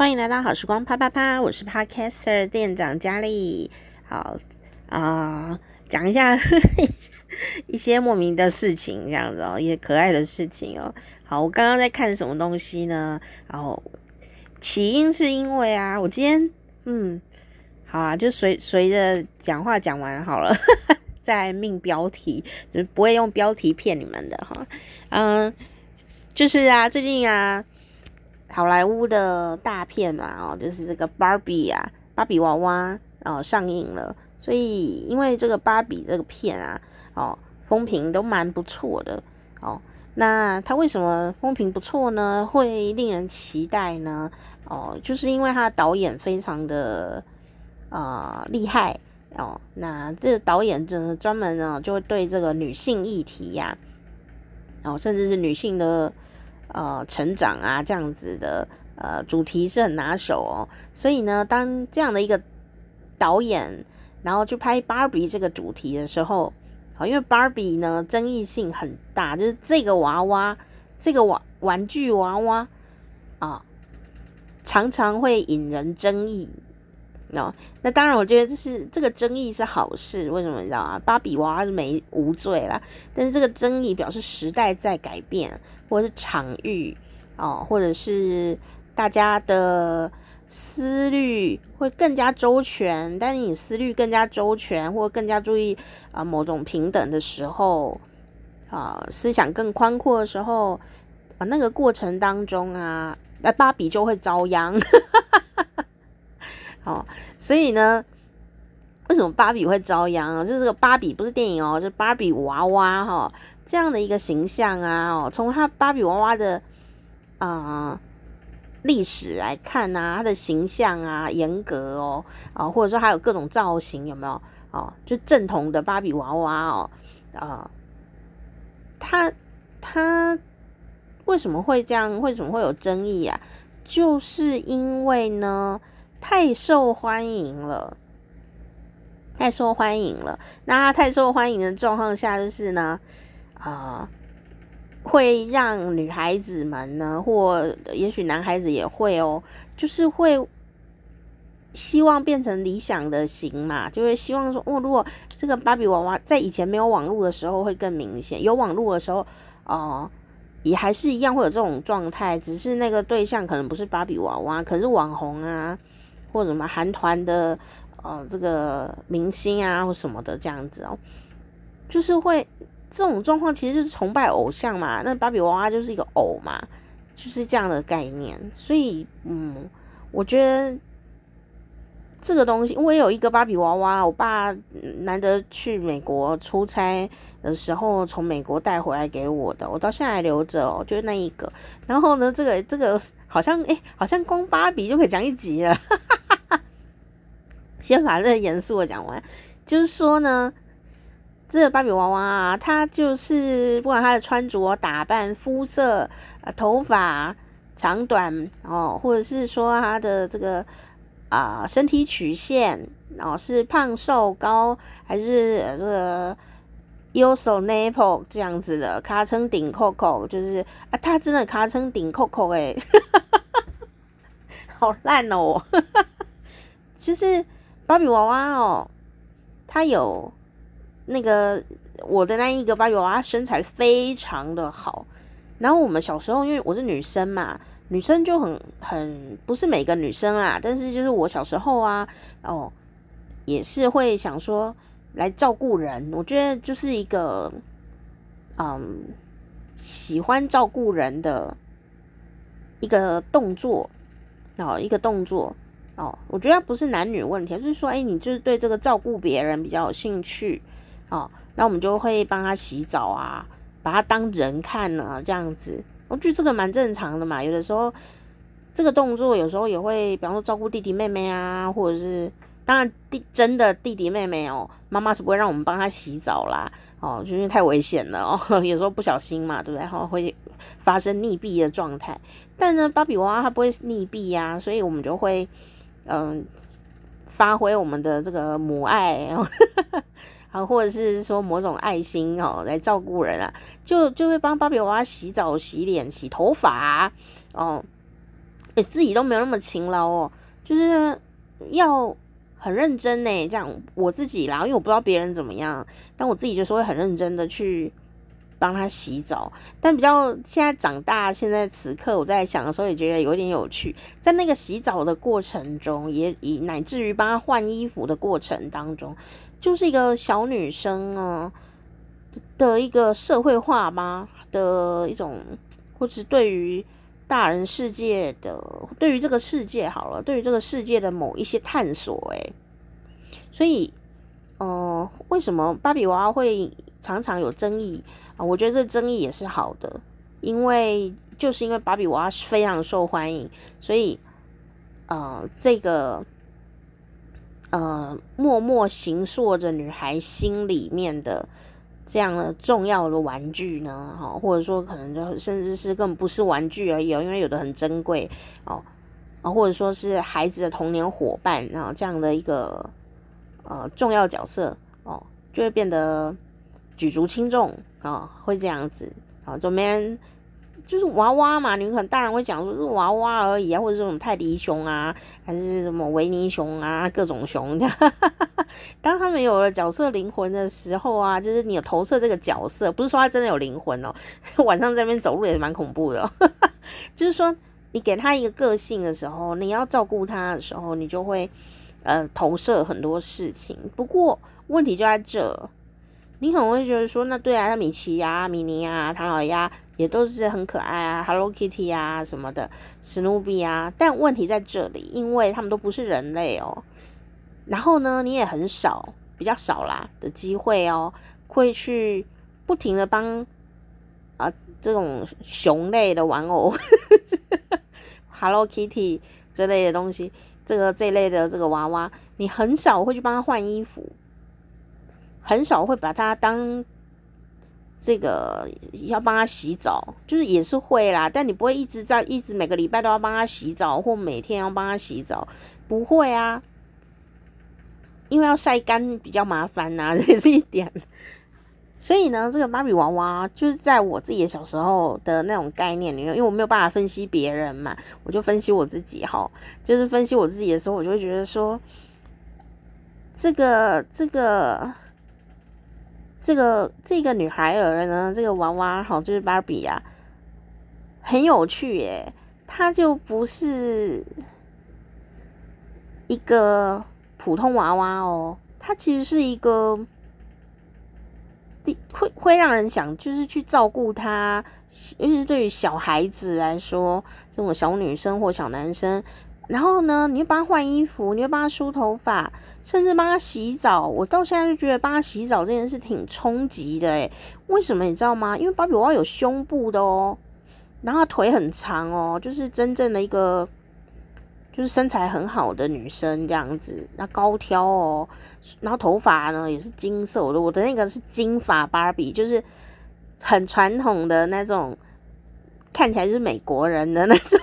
欢迎来到好时光啪啪啪，我是 Podcaster 店长佳丽。好啊，讲、一下 一些莫名的事情，这样子哦，一些可爱的事情哦。好，我刚刚在看什么东西呢？然后起因是因为啊，我今天嗯，好啊，就随随着讲话讲完好了，呵 呵再命标题，就是不会用标题骗你们的哈。嗯，就是啊，最近啊。好莱坞的大片嘛，哦，就是这个芭比啊，芭比娃娃哦上映了，所以因为这个芭比这个片啊，哦，风评都蛮不错的哦。那它为什么风评不错呢？会令人期待呢？哦，就是因为它的导演非常的啊、厉害哦。那这个导演就专门呢就会对这个女性议题呀、啊，哦，甚至是女性的。呃，成长啊，这样子的呃主题是很拿手哦。所以呢，当这样的一个导演，然后去拍芭比这个主题的时候，好，因为芭比呢争议性很大，就是这个娃娃，这个玩玩具娃娃啊，常常会引人争议。哦，那当然，我觉得这是这个争议是好事。为什么你知道啊？芭比娃娃是没无罪啦，但是这个争议表示时代在改变，或是场域哦，或者是大家的思虑会更加周全。但是你思虑更加周全，或更加注意啊某种平等的时候啊，思想更宽阔的时候啊，那个过程当中啊，那芭比就会遭殃。哦，所以呢，为什么芭比会遭殃啊？就是这个芭比不是电影哦，就芭比娃娃哈、这样的一个形象啊，哦，从他芭比娃娃的啊历、史来看啊，他的形象啊严格哦，啊、或者说还有各种造型有没有？哦，就正统的芭比娃娃哦，啊、呃，它它为什么会这样？为什么会有争议啊？就是因为呢。太受欢迎了，太受欢迎了。那他太受欢迎的状况下，就是呢，呃，会让女孩子们呢，或也许男孩子也会哦，就是会希望变成理想的型嘛，就会希望说，哦，如果这个芭比娃娃在以前没有网络的时候会更明显，有网络的时候，哦、也还是一样会有这种状态，只是那个对象可能不是芭比娃娃，可是网红啊。或者什么韩团的呃这个明星啊或什么的这样子哦，就是会这种状况其实就是崇拜偶像嘛，那芭比娃娃就是一个偶嘛，就是这样的概念。所以嗯，我觉得这个东西，我也有一个芭比娃娃，我爸难得去美国出差的时候从美国带回来给我的，我到现在还留着哦，就那一个。然后呢，这个这个好像哎，好像光芭比就可以讲一集了。先把这个严肃的讲完，就是说呢，这个芭比娃娃啊，它就是不管它的穿着、打扮、肤色、啊头发长短哦，或者是说它的这个啊身体曲线哦，是胖瘦高还是这个优手 nipple 这样子的，卡称顶扣扣，就是啊，它真的卡称顶扣扣诶，好烂哦，就是。芭比娃娃哦，它有那个我的那一个芭比娃娃身材非常的好。然后我们小时候，因为我是女生嘛，女生就很很不是每个女生啦，但是就是我小时候啊，哦，也是会想说来照顾人。我觉得就是一个嗯喜欢照顾人的一个动作哦，一个动作。哦，我觉得不是男女问题，就是说，哎，你就是对这个照顾别人比较有兴趣，哦，那我们就会帮他洗澡啊，把他当人看呢，这样子，我觉得这个蛮正常的嘛。有的时候，这个动作有时候也会，比方说照顾弟弟妹妹啊，或者是，当然弟真的弟弟妹妹哦，妈妈是不会让我们帮他洗澡啦，哦，就因为太危险了哦，有时候不小心嘛，对不对？然后会发生溺毙的状态。但呢，芭比娃娃它不会溺毙呀，所以我们就会。嗯，发挥我们的这个母爱，啊，或者是说某种爱心哦，来照顾人啊，就就会帮芭比娃娃洗澡、洗脸、洗头发哦。欸，自己都没有那么勤劳哦，就是要很认真呢。这样我自己啦，因为我不知道别人怎么样，但我自己就是会很认真的去帮他洗澡。但比较现在长大，现在此刻我在想的时候，也觉得有点有趣。在那个洗澡的过程中，也以乃至于帮他换衣服的过程当中，就是一个小女生啊的一个社会化吧的一种，或者对于。大人世界的，对于这个世界好了，对于这个世界的某一些探索，诶，所以，呃，为什么芭比娃娃会常常有争议啊？我觉得这争议也是好的，因为就是因为芭比娃娃是非常受欢迎，所以，呃，这个，呃，默默形塑着女孩心里面的。这样的重要的玩具呢，哈，或者说可能就甚至是根本不是玩具而已，因为有的很珍贵哦，啊，或者说是孩子的童年伙伴啊，这样的一个呃重要角色哦，就会变得举足轻重啊，会这样子啊，就没人。就是娃娃嘛，你们可能大人会讲说是娃娃而已啊，或者是什么泰迪熊啊，还是什么维尼熊啊，各种熊这样。当他们有了角色灵魂的时候啊，就是你有投射这个角色，不是说他真的有灵魂哦。晚上在那边走路也是蛮恐怖的哦。就是说，你给他一个个性的时候，你要照顾他的时候，你就会呃投射很多事情。不过问题就在这。你可能会觉得说，那对啊，像米奇呀、米妮啊、唐老鸭也都是很可爱啊，Hello Kitty 啊什么的，史努比啊。但问题在这里，因为他们都不是人类哦。然后呢，你也很少，比较少啦的机会哦，会去不停的帮啊这种熊类的玩偶，Hello Kitty 这类的东西，这个这类的这个娃娃，你很少会去帮他换衣服。很少会把它当这个要帮他洗澡，就是也是会啦，但你不会一直在一直每个礼拜都要帮他洗澡，或每天要帮他洗澡，不会啊，因为要晒干比较麻烦呐、啊，这是一点。所以呢，这个芭比娃娃就是在我自己的小时候的那种概念里面，因为我没有办法分析别人嘛，我就分析我自己哈，就是分析我自己的时候，我就会觉得说，这个这个。这个这个女孩儿呢，这个娃娃好，就是芭比啊，很有趣耶。她就不是一个普通娃娃哦，她其实是一个，会会让人想就是去照顾她，尤其是对于小孩子来说，这种小女生或小男生。然后呢，你会帮他换衣服，你会帮他梳头发，甚至帮他洗澡。我到现在就觉得帮他洗澡这件事挺冲击的诶，为什么你知道吗？因为芭比娃娃有胸部的哦，然后腿很长哦，就是真正的一个，就是身材很好的女生这样子。那高挑哦，然后头发呢也是金色，我的我的那个是金发芭比，就是很传统的那种，看起来就是美国人的那种。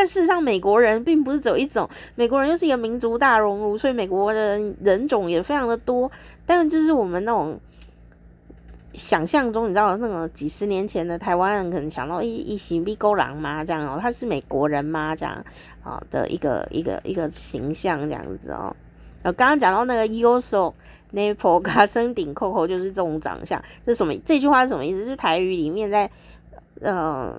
但事实上，美国人并不是只有一种，美国人又是一个民族大熔炉，所以美国人人种也非常的多。但就是我们那种想象中，你知道那种几十年前的台湾人可能想到一一型米狗狼吗？这样哦，他是美国人吗？这样啊的一个一个一个形象这样子哦。呃，刚刚讲到那个 Yoso Nipple 卡称顶扣扣，就是这种长相。这什么？这句话是什么意思？就是台语里面在嗯。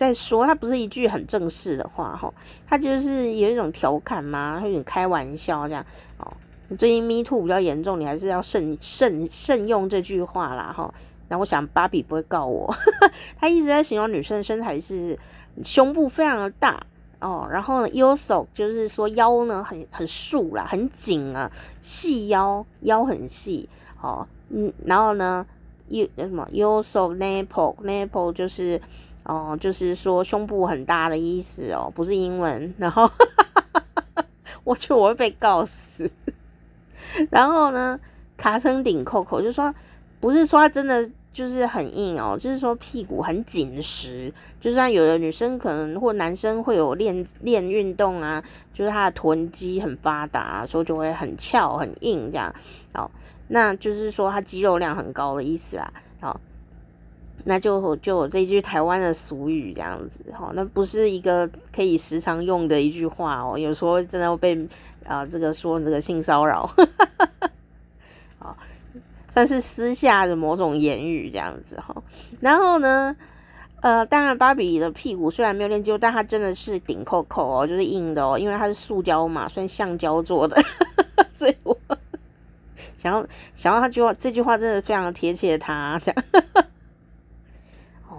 再说，他不是一句很正式的话哈，他就是有一种调侃嘛，有点开玩笑这样哦。最近 Me Too 比较严重，你还是要慎慎慎用这句话啦哈。然后我想芭比不会告我，他一直在形容女生的身材是胸部非常的大哦，然后呢，Yoso 就是说腰呢很很竖啦，很紧啊，细腰腰很细哦，嗯，然后呢，U 什么 Yoso nipple nipple 就是。哦，就是说胸部很大的意思哦，不是英文。然后我觉得我会被告死。然后呢，卡森顶扣扣，就说不是说它真的就是很硬哦，就是说屁股很紧实。就像有的女生可能或男生会有练练运动啊，就是他的臀肌很发达，所以就会很翘很硬这样。哦，那就是说他肌肉量很高的意思啊。好。那就就有这句台湾的俗语这样子哈，那不是一个可以时常用的一句话哦，有时候真的会被啊、呃、这个说这个性骚扰，啊，算是私下的某种言语这样子哈。然后呢，呃，当然芭比的屁股虽然没有练肌肉，但它真的是顶扣扣哦，就是硬的哦，因为它是塑胶嘛，算橡胶做的，所以我 想要想要他句话，这句话真的非常贴切他这样。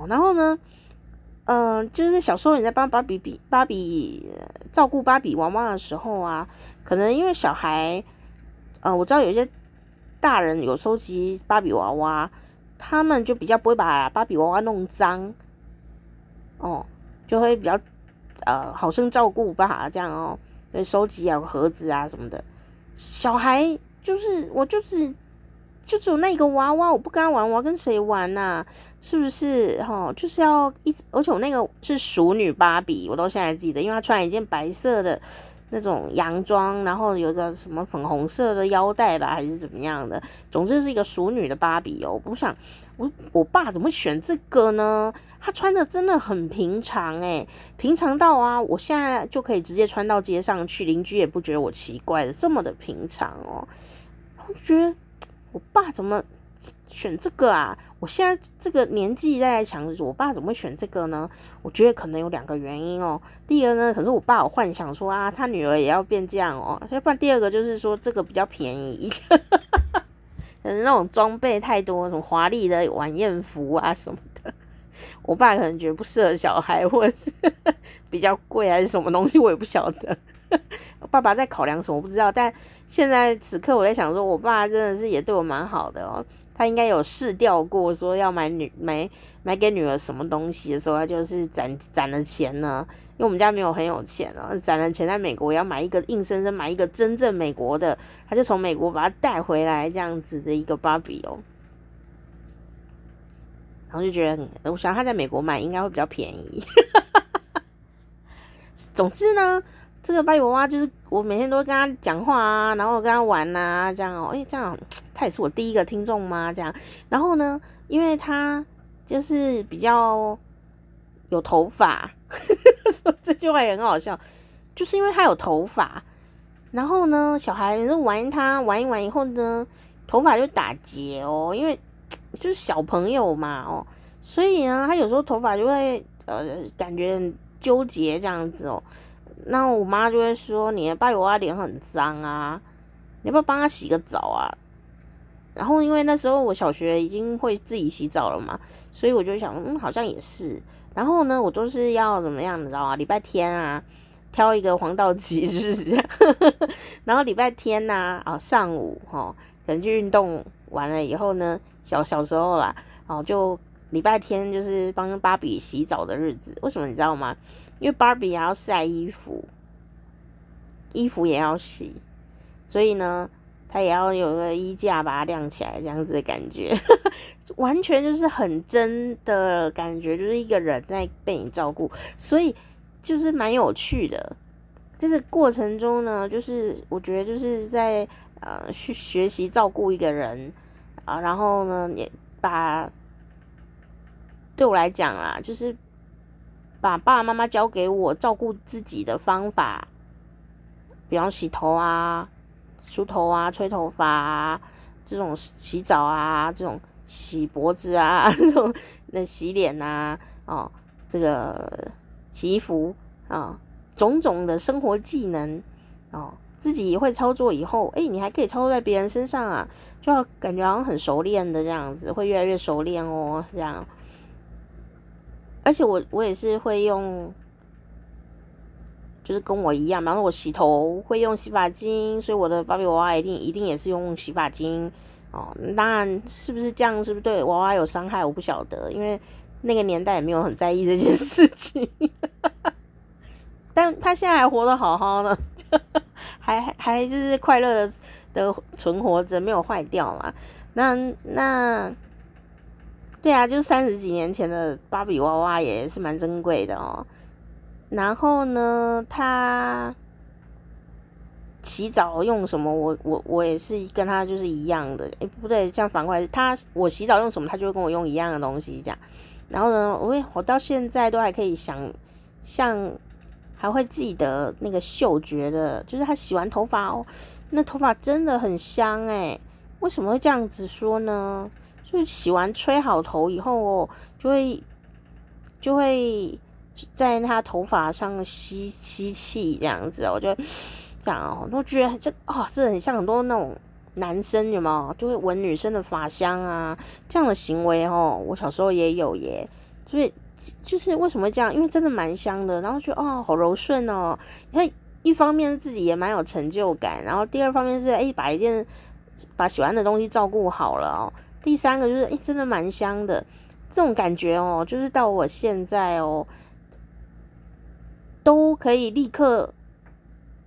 然后呢，嗯、呃，就是小时候你在帮芭比比芭比照顾芭比娃娃的时候啊，可能因为小孩，呃，我知道有些大人有收集芭比娃娃，他们就比较不会把芭比娃娃弄脏，哦，就会比较呃好生照顾吧，这样哦，会收集啊盒子啊什么的。小孩就是我就是。就只有那一个娃娃，我不跟他玩，我要跟谁玩呐、是不是？哈，就是要一直，而且我那个是熟女芭比，我到现在还记得，因为她穿一件白色的那种洋装，然后有一个什么粉红色的腰带吧，还是怎么样的？总之是一个熟女的芭比哦。我不想，我我爸怎么选这个呢？他穿的真的很平常诶，平常到啊，我现在就可以直接穿到街上去，邻居也不觉得我奇怪的，这么的平常哦。我觉得。我爸怎么选这个啊？我现在这个年纪在想，我爸怎么会选这个呢？我觉得可能有两个原因哦。第一个呢，可是我爸有幻想说啊，他女儿也要变这样哦。要不然第二个就是说这个比较便宜，可能那种装备太多，什么华丽的晚宴服啊什么的，我爸可能觉得不适合小孩，或者是 比较贵还是什么东西，我也不晓得。爸爸在考量什么我不知道，但现在此刻我在想说，我爸真的是也对我蛮好的哦。他应该有试调过，说要买女买买给女儿什么东西的时候，他就是攒攒了钱呢。因为我们家没有很有钱哦，攒了钱在美国要买一个硬生生买一个真正美国的，他就从美国把它带回来这样子的一个芭比哦。然后就觉得，我想他在美国买应该会比较便宜。总之呢。这个芭比娃娃就是我每天都会跟他讲话啊，然后跟他玩啊，这样哦，诶，这样 他也是我第一个听众嘛？这样，然后呢，因为他就是比较有头发，说 这句话也很好笑，就是因为他有头发，然后呢，小孩就玩他玩一玩以后呢，头发就打结哦，因为就是小朋友嘛哦，所以呢，他有时候头发就会呃感觉很纠结这样子哦。那我妈就会说：“你的芭比娃娃脸很脏啊，你要不要帮他洗个澡啊？”然后因为那时候我小学已经会自己洗澡了嘛，所以我就想，嗯，好像也是。然后呢，我都是要怎么样，你知道吗？礼拜天啊，挑一个黄道吉日，然后礼拜天呐，啊，上午哈，可能去运动完了以后呢，小小时候啦，哦，就。礼拜天就是帮芭比洗澡的日子，为什么你知道吗？因为芭比也要晒衣服，衣服也要洗，所以呢，他也要有个衣架把它晾起来，这样子的感觉，完全就是很真的感觉，就是一个人在被你照顾，所以就是蛮有趣的。这个过程中呢，就是我觉得就是在呃去学习照顾一个人啊，然后呢也把。对我来讲啦，就是把爸爸妈妈教给我照顾自己的方法，比方洗头啊、梳头啊、吹头发啊，这种洗澡啊、这种洗脖子啊、这种那洗脸啊、哦，这个洗衣服啊、哦，种种的生活技能哦，自己会操作以后，哎，你还可以操作在别人身上啊，就要感觉好像很熟练的这样子，会越来越熟练哦，这样。而且我我也是会用，就是跟我一样，比方说我洗头会用洗发精，所以我的芭比娃娃一定一定也是用洗发精哦。当然是不是这样，是不是对娃娃有伤害，我不晓得，因为那个年代也没有很在意这件事情。但他现在还活得好好的，还还就是快乐的的存活着，没有坏掉嘛。那那。对啊，就三十几年前的芭比娃娃也是蛮珍贵的哦。然后呢，他洗澡用什么，我我我也是跟他就是一样的。诶，不对，这样反过来，他我洗澡用什么，他就会跟我用一样的东西这样。然后呢，我我到现在都还可以想像，还会记得那个嗅觉的，就是他洗完头发哦，那头发真的很香诶。为什么会这样子说呢？就洗完吹好头以后哦，就会就会在他头发上吸吸气这样子，我就这样哦，都觉得这哦，这很像很多那种男生有没有？就会闻女生的发香啊，这样的行为哦，我小时候也有耶。所以就是为什么这样？因为真的蛮香的，然后觉得哦，好柔顺哦。因为一方面自己也蛮有成就感，然后第二方面是哎，把一件。把喜欢的东西照顾好了哦。第三个就是，诶，真的蛮香的，这种感觉哦，就是到我现在哦，都可以立刻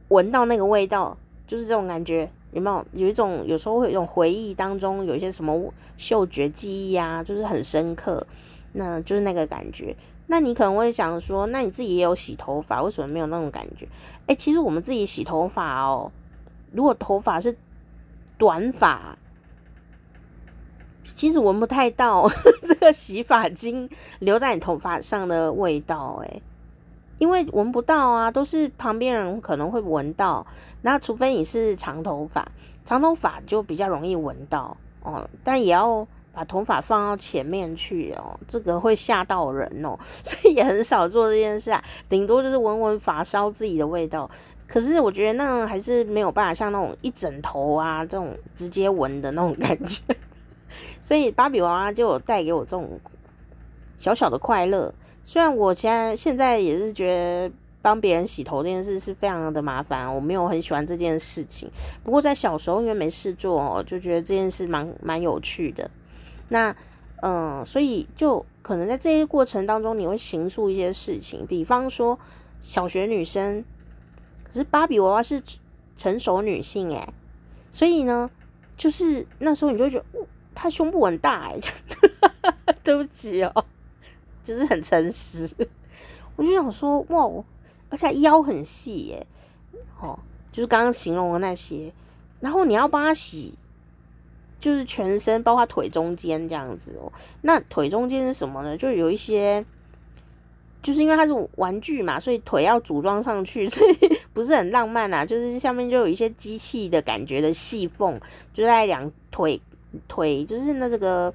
闻到那个味道，就是这种感觉，有没有？有一种有时候会有一种回忆当中有一些什么嗅觉记忆啊，就是很深刻，那就是那个感觉。那你可能会想说，那你自己也有洗头发，为什么没有那种感觉？诶，其实我们自己洗头发哦，如果头发是。短发其实闻不太到 这个洗发精留在你头发上的味道，诶，因为闻不到啊，都是旁边人可能会闻到。那除非你是长头发，长头发就比较容易闻到哦。但也要把头发放到前面去哦，这个会吓到人哦，所以也很少做这件事啊。顶多就是闻闻发梢自己的味道。可是我觉得那还是没有办法像那种一整头啊这种直接闻的那种感觉，所以芭比娃娃就带给我这种小小的快乐。虽然我现在现在也是觉得帮别人洗头这件事是非常的麻烦，我没有很喜欢这件事情。不过在小时候因为没事做，就觉得这件事蛮蛮有趣的。那嗯，所以就可能在这些过程当中，你会形塑一些事情，比方说小学女生。可是芭比娃娃是成熟女性诶，所以呢，就是那时候你就觉得，他，胸部很大诶，对不起哦，就是很诚实。我就想说，哇，而且腰很细耶，哦，就是刚刚形容的那些。然后你要帮她洗，就是全身，包括腿中间这样子哦。那腿中间是什么呢？就有一些。就是因为它是玩具嘛，所以腿要组装上去，所以不是很浪漫啊。就是下面就有一些机器的感觉的细缝，就在两腿腿，就是那这个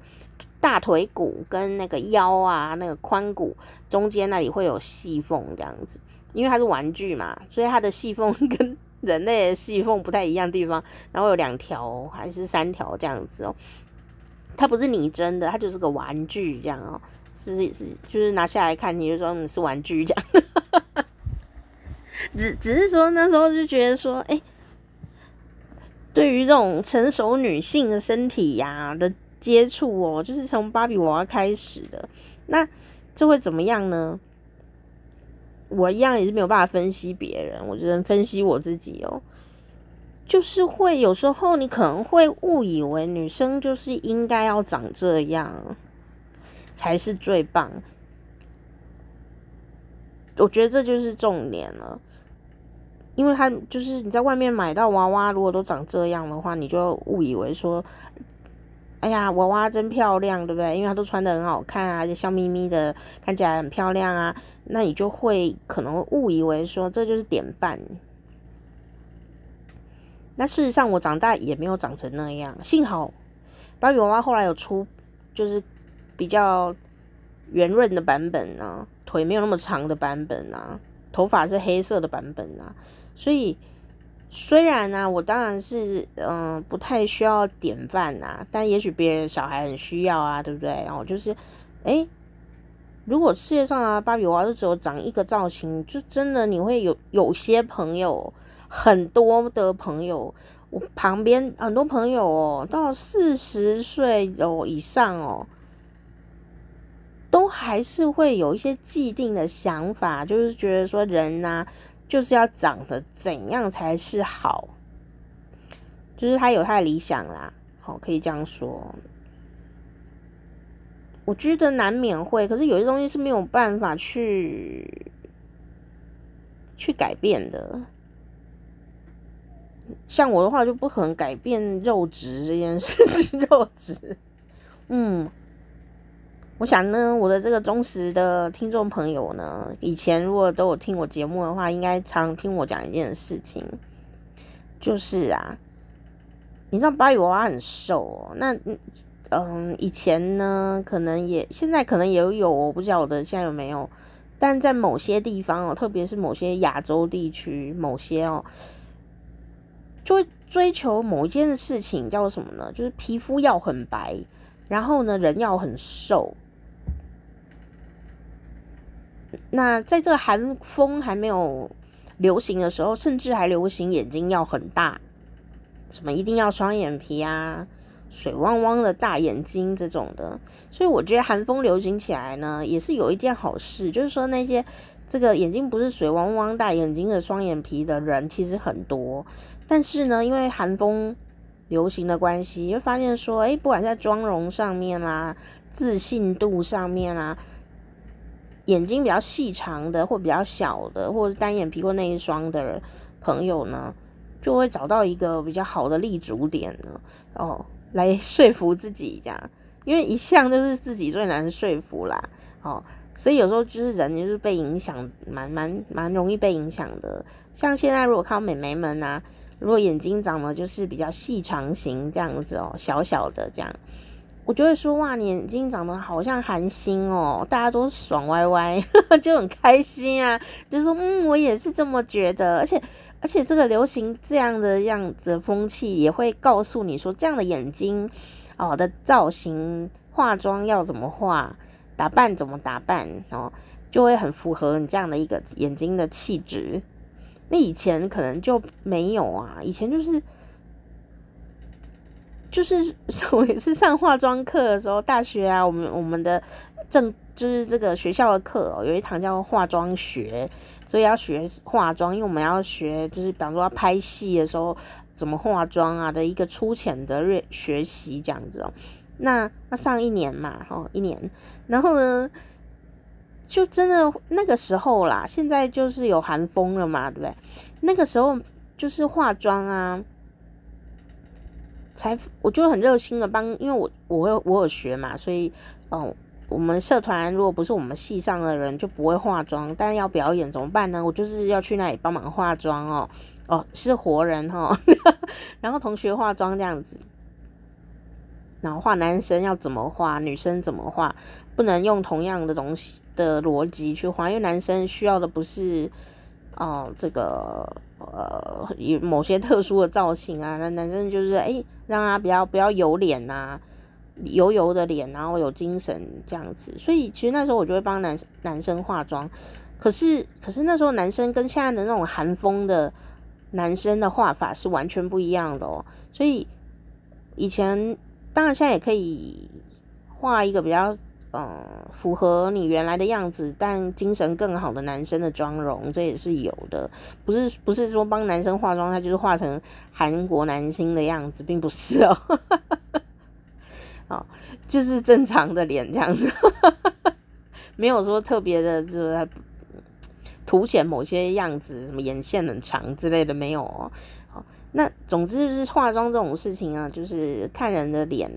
大腿骨跟那个腰啊，那个髋骨中间那里会有细缝这样子。因为它是玩具嘛，所以它的细缝 跟人类的细缝不太一样的地方，然后有两条还是三条这样子哦。它不是拟真的，它就是个玩具这样哦。是是，就是拿下来看，你就说你是玩具这样。只只是说那时候就觉得说，哎、对于这种成熟女性的身体呀、的接触哦，就是从芭比娃娃开始的。那这会怎么样呢？我一样也是没有办法分析别人，我只能分析我自己哦。就是会有时候你可能会误以为女生就是应该要长这样。才是最棒，我觉得这就是重点了，因为他就是你在外面买到娃娃，如果都长这样的话，你就误以为说，哎呀，娃娃真漂亮，对不对？因为他都穿得很好看啊，就笑眯眯的，看起来很漂亮啊，那你就会可能误以为说这就是典范。那事实上，我长大也没有长成那样，幸好芭比娃娃后来有出，就是。比较圆润的版本啊，腿没有那么长的版本啊，头发是黑色的版本啊，所以虽然呢、我当然是嗯、不太需要典范啊，但也许别人小孩很需要啊，对不对？然后就是，诶，如果世界上啊芭比娃娃都只有长一个造型，就真的你会有有些朋友，很多的朋友，我旁边很多朋友哦，到四十岁哦以上哦。都还是会有一些既定的想法，就是觉得说人呐，就是要长得怎样才是好，就是他有他的理想啦，好，可以这样说。我觉得难免会，可是有些东西是没有办法去去改变的。像我的话就不可能改变肉质这件事情，肉质，嗯。我想呢，我的这个忠实的听众朋友呢，以前如果都有听我节目的话，应该常听我讲一件事情，就是啊，你知道芭比娃娃很瘦哦，那嗯，以前呢，可能也现在可能也有，我不晓得现在有没有，但在某些地方哦，特别是某些亚洲地区，某些哦，就追求某一件事情，叫什么呢？就是皮肤要很白，然后呢，人要很瘦。那在这个韩风还没有流行的时候，甚至还流行眼睛要很大，什么一定要双眼皮啊，水汪汪的大眼睛这种的。所以我觉得韩风流行起来呢，也是有一件好事，就是说那些这个眼睛不是水汪汪大眼睛的双眼皮的人其实很多，但是呢，因为韩风流行的关系，会发现说，诶，不管在妆容上面啦，自信度上面啦。眼睛比较细长的，或比较小的，或者单眼皮或内双的朋友呢，就会找到一个比较好的立足点呢，哦，来说服自己这样，因为一向就是自己最难说服啦，哦，所以有时候就是人就是被影响，蛮蛮蛮容易被影响的。像现在如果看美眉们啊，如果眼睛长得就是比较细长型这样子哦，小小的这样。我就会说哇，你眼睛长得好像韩星哦，大家都爽歪歪，就很开心啊。就说嗯，我也是这么觉得，而且而且这个流行这样的样子风气，也会告诉你说，这样的眼睛哦的造型、化妆要怎么化，打扮怎么打扮哦，就会很符合你这样的一个眼睛的气质。那以前可能就没有啊，以前就是。就是 我也是上化妆课的时候，大学啊，我们我们的正就是这个学校的课哦，有一堂叫化妆学，所以要学化妆，因为我们要学，就是比方说要拍戏的时候怎么化妆啊的一个粗浅的学习这样子哦。那那上一年嘛，哦一年，然后呢，就真的那个时候啦，现在就是有韩风了嘛，对不对？那个时候就是化妆啊。才我就很热心的帮，因为我我有我有学嘛，所以哦，我们社团如果不是我们系上的人就不会化妆，但要表演怎么办呢？我就是要去那里帮忙化妆哦哦，是活人哈、哦，然后同学化妆这样子，然后画男生要怎么画，女生怎么画，不能用同样的东西的逻辑去画，因为男生需要的不是哦这个。呃，有某些特殊的造型啊，那男生就是哎、让他不要不要油脸呐，油油的脸，然后有精神这样子。所以其实那时候我就会帮男男生化妆，可是可是那时候男生跟现在的那种韩风的男生的画法是完全不一样的哦。所以以前当然现在也可以画一个比较。嗯，符合你原来的样子，但精神更好的男生的妆容，这也是有的。不是不是说帮男生化妆，他就是化成韩国男星的样子，并不是哦。哦，就是正常的脸这样子，没有说特别的，就是凸显某些样子，什么眼线很长之类的没有哦。那总之就是化妆这种事情啊，就是看人的脸，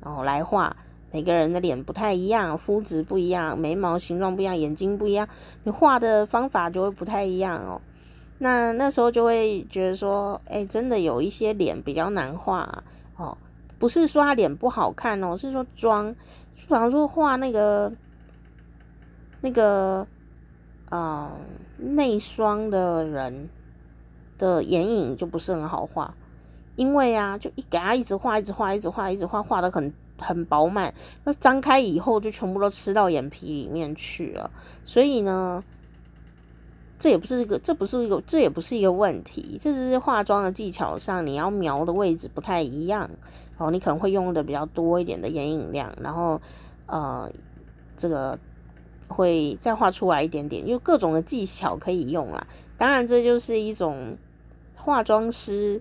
然后来画。每个人的脸不太一样，肤质不一样，眉毛形状不一样，眼睛不一样，你画的方法就会不太一样哦。那那时候就会觉得说，哎、真的有一些脸比较难画哦，不是说他脸不好看哦，是说妆，比方说画那个那个呃内双的人的眼影就不是很好画，因为啊，就一给他一直画，一直画，一直画，一直画，画的很。很饱满，那张开以后就全部都吃到眼皮里面去了。所以呢，这也不是一个，这不是一个，这也不是一个问题。这是化妆的技巧上，你要描的位置不太一样哦。你可能会用的比较多一点的眼影量，然后呃，这个会再画出来一点点，因为各种的技巧可以用啦。当然，这就是一种化妆师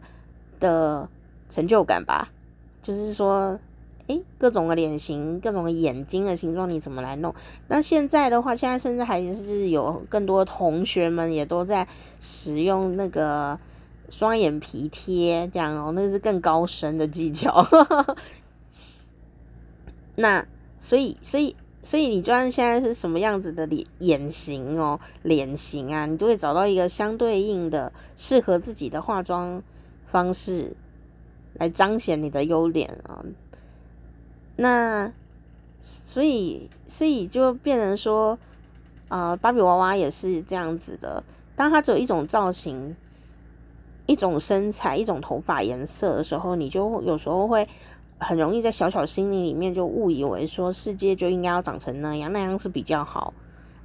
的成就感吧，就是说。诶，各种的脸型，各种的眼睛的形状，你怎么来弄？那现在的话，现在甚至还是有更多同学们也都在使用那个双眼皮贴这样哦，那是更高深的技巧。那所以所以所以你就算现在是什么样子的脸眼型哦，脸型啊，你就会找到一个相对应的适合自己的化妆方式来彰显你的优点啊。那所以所以就变成说，呃，芭比娃娃也是这样子的，当它只有一种造型。一种身材、一种头发颜色的时候，你就有时候会很容易在小小心灵里面就误以为说世界就应该要长成那样，那样是比较好，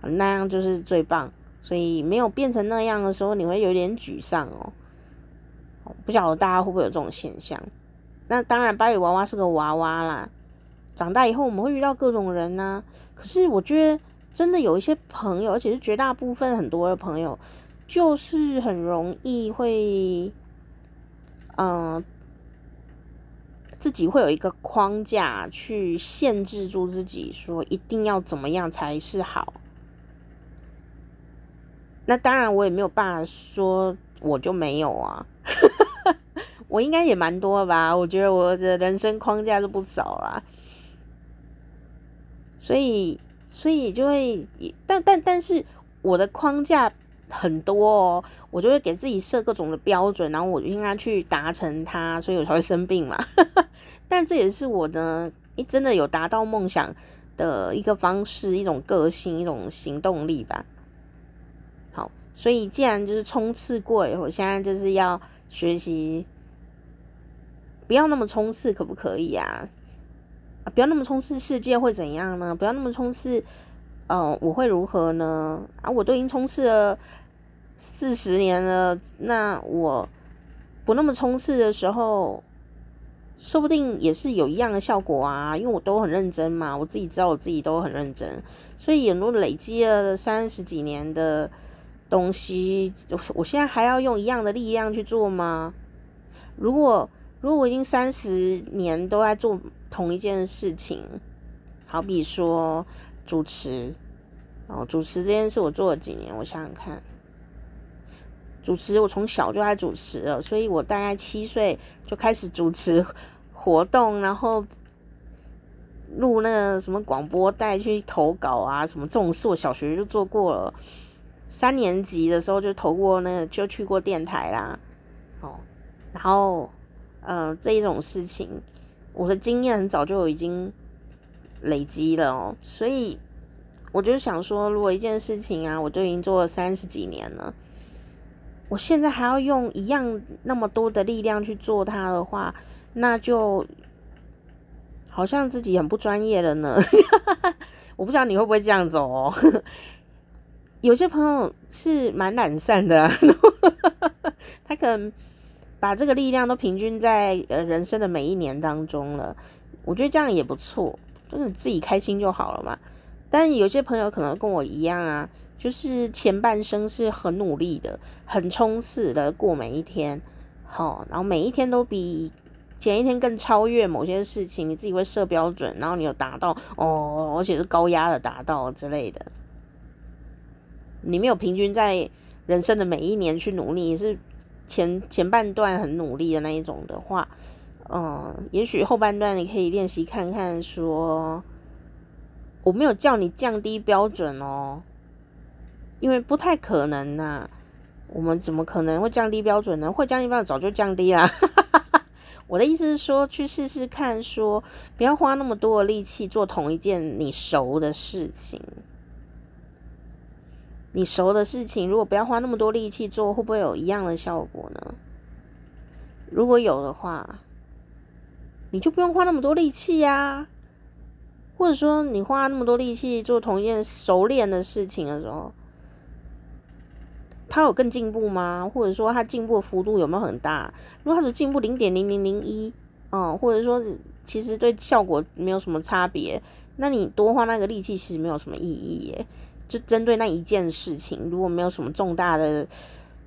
那样就是最棒。所以没有变成那样的时候，你会有点沮丧哦。不晓得大家会不会有这种现象？那当然，芭比娃娃是个娃娃啦。长大以后我们会遇到各种人呢、可是我觉得真的有一些朋友，而且是绝大部分很多的朋友。就是很容易会，嗯、自己会有一个框架去限制住自己，说一定要怎么样才是好。那当然，我也没有办法说我就没有啊，我应该也蛮多吧？我觉得我的人生框架是不少啦，所以，所以就会，但但但是我的框架。很多哦，我就会给自己设各种的标准，然后我就应该去达成它，所以我才会生病嘛。但这也是我的，诶，真的有达到梦想的一个方式，一种个性，一种行动力吧。好，所以既然就是冲刺过以后，现在就是要学习，不要那么冲刺，可不可以啊？啊，不要那么冲刺，世界会怎样呢？不要那么冲刺。哦，我会如何呢？啊，我都已经冲刺了四十年了，那我不那么冲刺的时候，说不定也是有一样的效果啊。因为我都很认真嘛，我自己知道我自己都很认真，所以很多累积了三十几年的东西，我现在还要用一样的力量去做吗？如果如果我已经三十年都在做同一件事情，好比说。主持，哦，主持这件事我做了几年？我想想看，主持我从小就爱主持了，所以我大概七岁就开始主持活动，然后录那个什么广播带去投稿啊，什么这种事我小学就做过了。三年级的时候就投过那个，就去过电台啦，哦，然后呃这一种事情，我的经验很早就已经。累积了哦，所以我就想说，如果一件事情啊，我都已经做了三十几年了，我现在还要用一样那么多的力量去做它的话，那就好像自己很不专业了呢。我不知道你会不会这样走哦。有些朋友是蛮懒散的啊，他可能把这个力量都平均在呃人生的每一年当中了。我觉得这样也不错。就是自己开心就好了嘛。但有些朋友可能跟我一样啊，就是前半生是很努力的、很冲刺的过每一天，好，然后每一天都比前一天更超越某些事情，你自己会设标准，然后你有达到哦，而且是高压的达到之类的。你没有平均在人生的每一年去努力，是前前半段很努力的那一种的话。嗯，也许后半段你可以练习看看，说我没有叫你降低标准哦，因为不太可能呐、我们怎么可能会降低标准呢？会降低标准早就降低啦。我的意思是说，去试试看，说不要花那么多的力气做同一件你熟的事情。你熟的事情，如果不要花那么多力气做，会不会有一样的效果呢？如果有的话。你就不用花那么多力气呀，或者说你花那么多力气做同一件熟练的事情的时候，他有更进步吗？或者说他进步的幅度有没有很大？如果他只进步零点零零零一，嗯，或者说其实对效果没有什么差别，那你多花那个力气其实没有什么意义耶。就针对那一件事情，如果没有什么重大的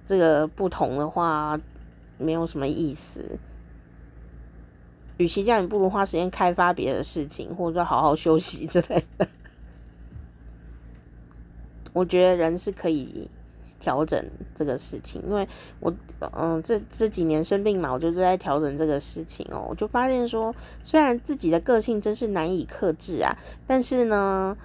这个不同的话，没有什么意思。与其这样，你不如花时间开发别的事情，或者说好好休息之类的。我觉得人是可以调整这个事情，因为我嗯这这几年生病嘛，我就是在调整这个事情哦，我就发现说，虽然自己的个性真是难以克制啊，但是呢。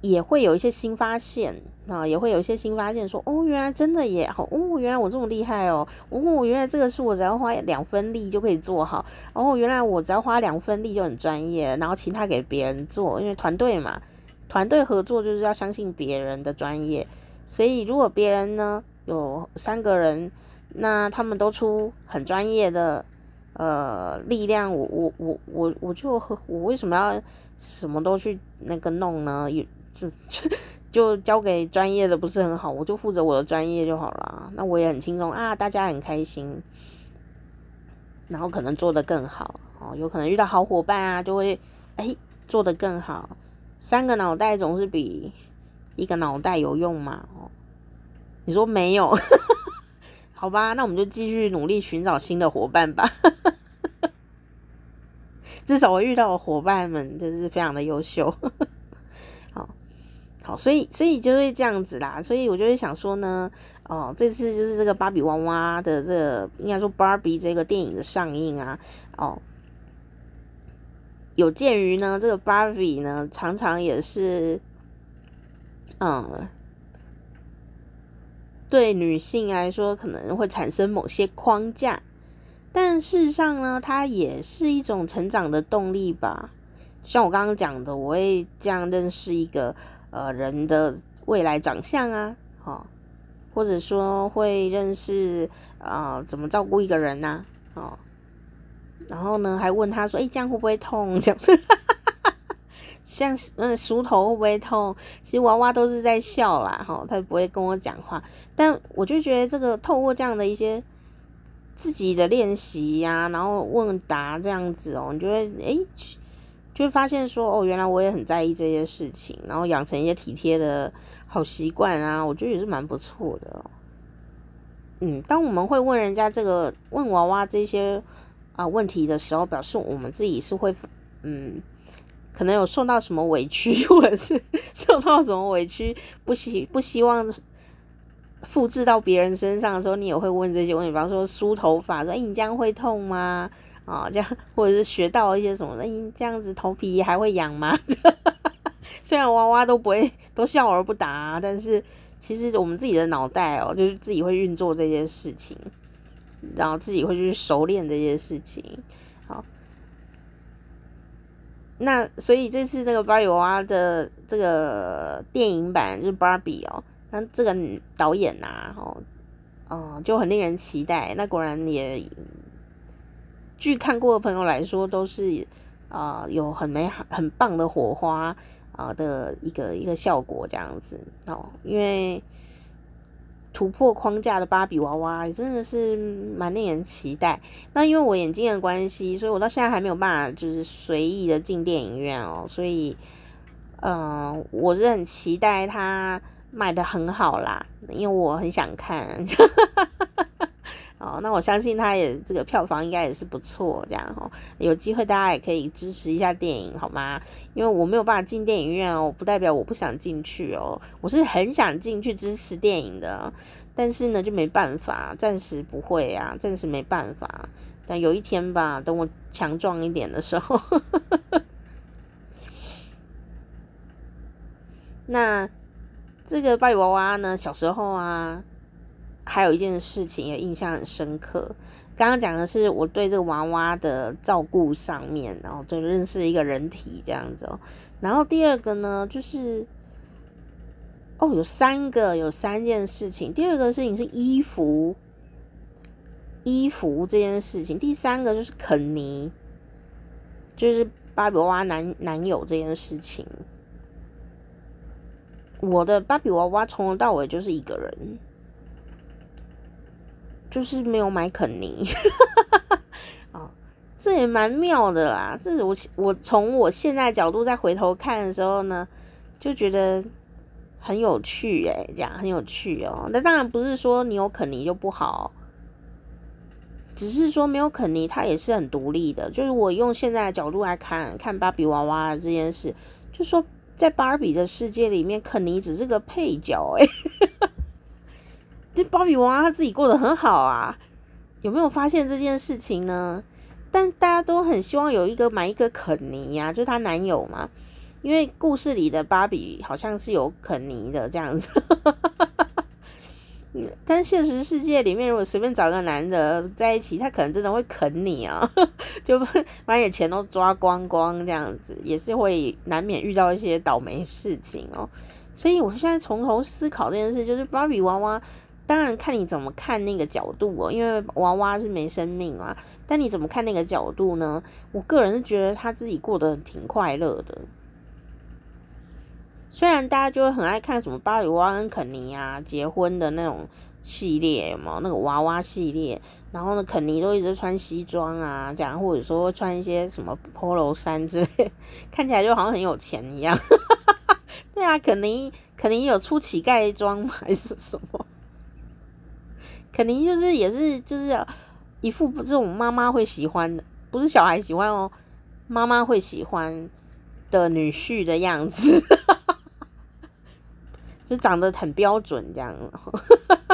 也会有一些新发现啊，也会有一些新发现说，哦，原来真的也好，哦，原来我这么厉害哦，哦，原来这个是我只要花两分力就可以做好，哦，原来我只要花两分力就很专业，然后其他给别人做，因为团队嘛，团队合作就是要相信别人的专业，所以如果别人呢有三个人，那他们都出很专业的呃力量，我我我我我就我为什么要什么都去那个弄呢？就 就交给专业的不是很好，我就负责我的专业就好了。那我也很轻松啊，大家很开心，然后可能做得更好哦。有可能遇到好伙伴啊，就会哎做得更好。三个脑袋总是比一个脑袋有用嘛？哦，你说没有？好吧，那我们就继续努力寻找新的伙伴吧。至少我遇到的伙伴们就是非常的优秀。所以所以就会这样子啦，所以我就会想说呢，哦，这次就是这个芭比娃娃的这个，应该说芭比这个电影的上映啊，哦，有鉴于呢，这个芭比呢，常常也是，嗯，对女性来说可能会产生某些框架，但事实上呢，它也是一种成长的动力吧。像我刚刚讲的，我会这样认识一个。呃，人的未来长相啊，哦，或者说会认识啊、怎么照顾一个人呐、哦，然后呢，还问他说，哎，这样会不会痛？这样子，像嗯，梳头会不会痛？其实娃娃都是在笑啦，哈、哦，他不会跟我讲话，但我就觉得这个透过这样的一些自己的练习呀，然后问答这样子哦，你觉得哎？诶就发现说哦，原来我也很在意这些事情，然后养成一些体贴的好习惯啊，我觉得也是蛮不错的。嗯，当我们会问人家这个问娃娃这些啊问题的时候，表示我们自己是会嗯，可能有受到什么委屈，或者是受到什么委屈，不希不希望复制到别人身上的时候，你也会问这些问题，比方说梳头发，说哎，你这样会痛吗？啊、哦，这样或者是学到一些什么？那你这样子头皮还会痒吗？虽然娃娃都不会都笑而不答，但是其实我们自己的脑袋哦，就是自己会运作这些事情，然后自己会去熟练这些事情。好，那所以这次这个芭比娃娃的这个电影版就是芭比哦，那这个导演呐、啊，哦，哦，就很令人期待。那果然也。据看过的朋友来说，都是啊、有很美好、很棒的火花啊、的一个一个效果这样子哦。因为突破框架的芭比娃娃真的是蛮令人期待。那因为我眼睛的关系，所以我到现在还没有办法就是随意的进电影院哦。所以嗯、呃，我是很期待它卖的很好啦，因为我很想看。哦，那我相信他也这个票房应该也是不错，这样哦，有机会大家也可以支持一下电影，好吗？因为我没有办法进电影院哦，不代表我不想进去哦，我是很想进去支持电影的，但是呢就没办法，暂时不会啊，暂时没办法，但有一天吧，等我强壮一点的时候，那这个芭比娃娃呢，小时候啊。还有一件事情也印象很深刻，刚刚讲的是我对这个娃娃的照顾上面，然后就认识一个人体这样子哦。然后第二个呢，就是哦，有三个，有三件事情。第二个事情是衣服，衣服这件事情。第三个就是肯尼，就是芭比娃娃男男友这件事情。我的芭比娃娃从头到尾就是一个人。就是没有买肯尼，啊，这也蛮妙的啦。这我我从我现在角度再回头看的时候呢，就觉得很有趣哎、欸，这样很有趣哦。那当然不是说你有肯尼就不好，只是说没有肯尼它也是很独立的。就是我用现在的角度来看看芭比娃娃这件事，就说在芭比的世界里面，肯尼只是个配角哎、芭比娃娃她自己过得很好啊，有没有发现这件事情呢？但大家都很希望有一个买一个肯尼呀、啊，就她男友嘛，因为故事里的芭比好像是有肯尼的这样子。但现实世界里面，如果随便找个男的在一起，他可能真的会啃你啊，就把你的钱都抓光光这样子，也是会难免遇到一些倒霉事情哦。所以我现在从头思考这件事，就是芭比娃娃，当然看你怎么看那个角度哦，因为娃娃是没生命嘛。但你怎么看那个角度呢？我个人是觉得他自己过得挺快乐的。虽然大家就会很爱看什么芭比娃娃跟肯尼啊结婚的那种系列，有没有那个娃娃系列？然后呢，肯尼都一直穿西装啊，这样或者说穿一些什么 Polo 衫之类，看起来就好像很有钱一样。对啊，肯尼肯尼有出乞丐装还是什么？肯定就是也是就是一副这种妈妈会喜欢的，不是小孩喜欢哦，妈妈会喜欢的女婿的样子。就长得很标准，这样，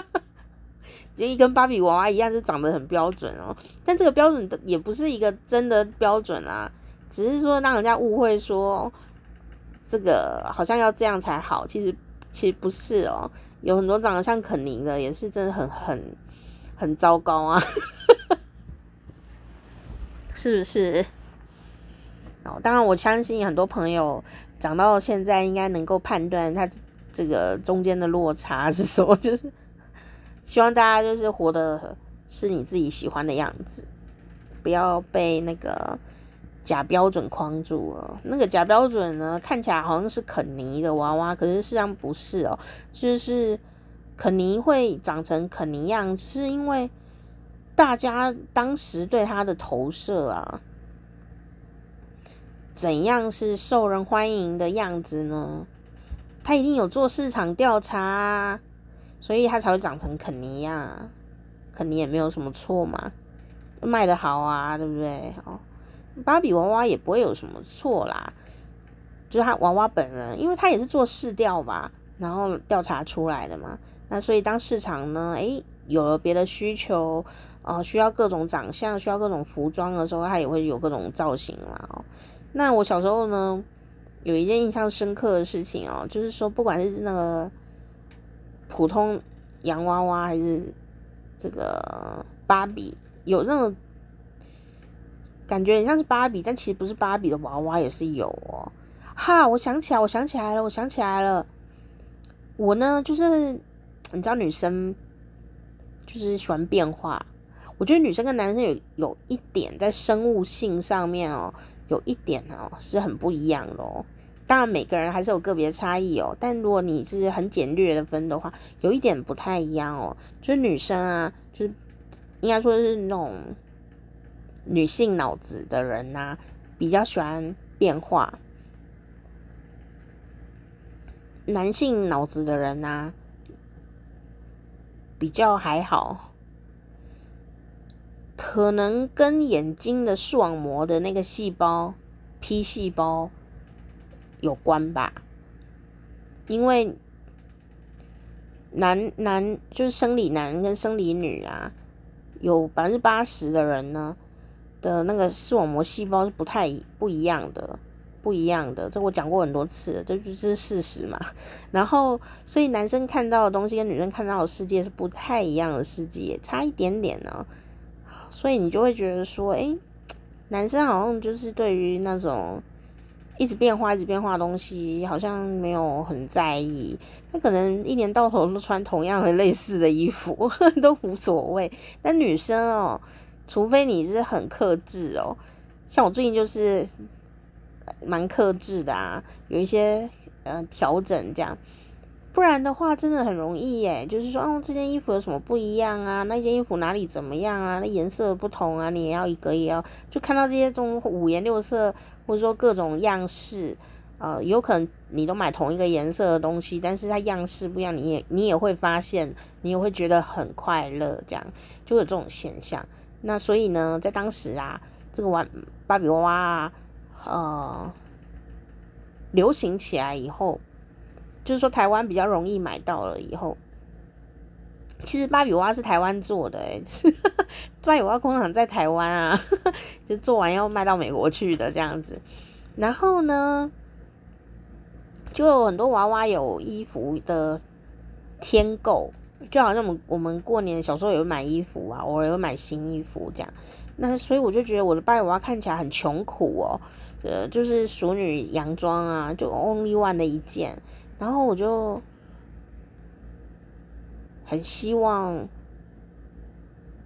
就一跟芭比娃娃一样，就长得很标准哦。但这个标准也不是一个真的标准啦，只是说让人家误会说这个好像要这样才好。其实其实不是哦，有很多长得像肯尼的，也是真的很很很糟糕啊，是不是？哦，当然我相信很多朋友长到现在应该能够判断他。这个中间的落差是什么？就是 希望大家就是活得是你自己喜欢的样子，不要被那个假标准框住了。那个假标准呢，看起来好像是肯尼的娃娃，可是事实上不是哦。就是肯尼会长成肯尼样，是因为大家当时对他的投射啊，怎样是受人欢迎的样子呢？他一定有做市场调查，所以他才会长成肯尼呀。肯尼也没有什么错嘛，卖得好啊，对不对？哦，芭比娃娃也不会有什么错啦，就是他娃娃本人，因为他也是做市调吧，然后调查出来的嘛。那所以当市场呢，诶，有了别的需求，哦，需要各种长相，需要各种服装的时候，他也会有各种造型嘛。哦，那我小时候呢，有一件印象深刻的事情哦，就是说，不管是那个普通洋娃娃，还是这个芭比，有那种感觉，很像是芭比，但其实不是芭比的娃娃也是有哦。哈，我想起来，我想起来了，我想起来了。我呢，就是你知道，女生就是喜欢变化。我觉得女生跟男生有有一点在生物性上面哦，有一点哦是很不一样的哦。当然，每个人还是有个别差异哦。但如果你是很简略的分的话，有一点不太一样哦。就是女生啊，就是应该说是那种女性脑子的人呐、啊，比较喜欢变化；男性脑子的人呐、啊，比较还好。可能跟眼睛的视网膜的那个细胞 P 细胞。有关吧，因为男男就是生理男跟生理女啊，有百分之八十的人呢的那个视网膜细胞是不太不一样的，不一样的，这我讲过很多次，这就是事实嘛。然后，所以男生看到的东西跟女生看到的世界是不太一样的世界，差一点点呢。所以你就会觉得说，诶，男生好像就是对于那种。一直变化，一直变化的东西，好像没有很在意。他可能一年到头都穿同样的类似的衣服，都无所谓。但女生哦，除非你是很克制哦，像我最近就是蛮克制的啊，有一些呃调整这样。不然的话，真的很容易耶。就是说，哦，这件衣服有什么不一样啊？那件衣服哪里怎么样啊？那颜色不同啊，你也要一个也要，就看到这些种五颜六色，或者说各种样式，呃，有可能你都买同一个颜色的东西，但是它样式不一样，你也你也会发现，你也会觉得很快乐，这样就有这种现象。那所以呢，在当时啊，这个玩芭比娃娃啊，呃，流行起来以后。就是说，台湾比较容易买到了以后，其实芭比娃娃是台湾做的，哎，芭比娃娃工厂在台湾啊，就做完要卖到美国去的这样子。然后呢，就有很多娃娃有衣服的添购，就好像我们我们过年小时候也会买衣服啊，偶尔也会买新衣服这样。那所以我就觉得我的芭比娃看起来很穷苦哦，呃，就是淑女洋装啊，就 only one 的一件，然后我就。很希望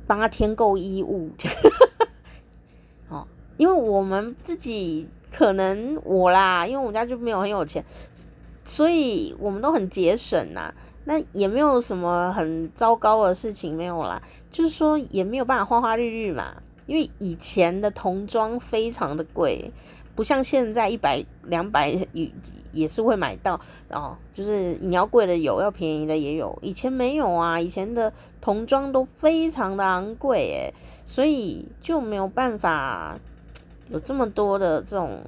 帮他添购衣物，哦，因为我们自己可能我啦，因为我们家就没有很有钱，所以我们都很节省呐。那也没有什么很糟糕的事情没有啦，就是说也没有办法花花绿绿嘛，因为以前的童装非常的贵。不像现在一百两百也也是会买到哦，就是你要贵的有，要便宜的也有。以前没有啊，以前的童装都非常的昂贵诶，所以就没有办法有这么多的这种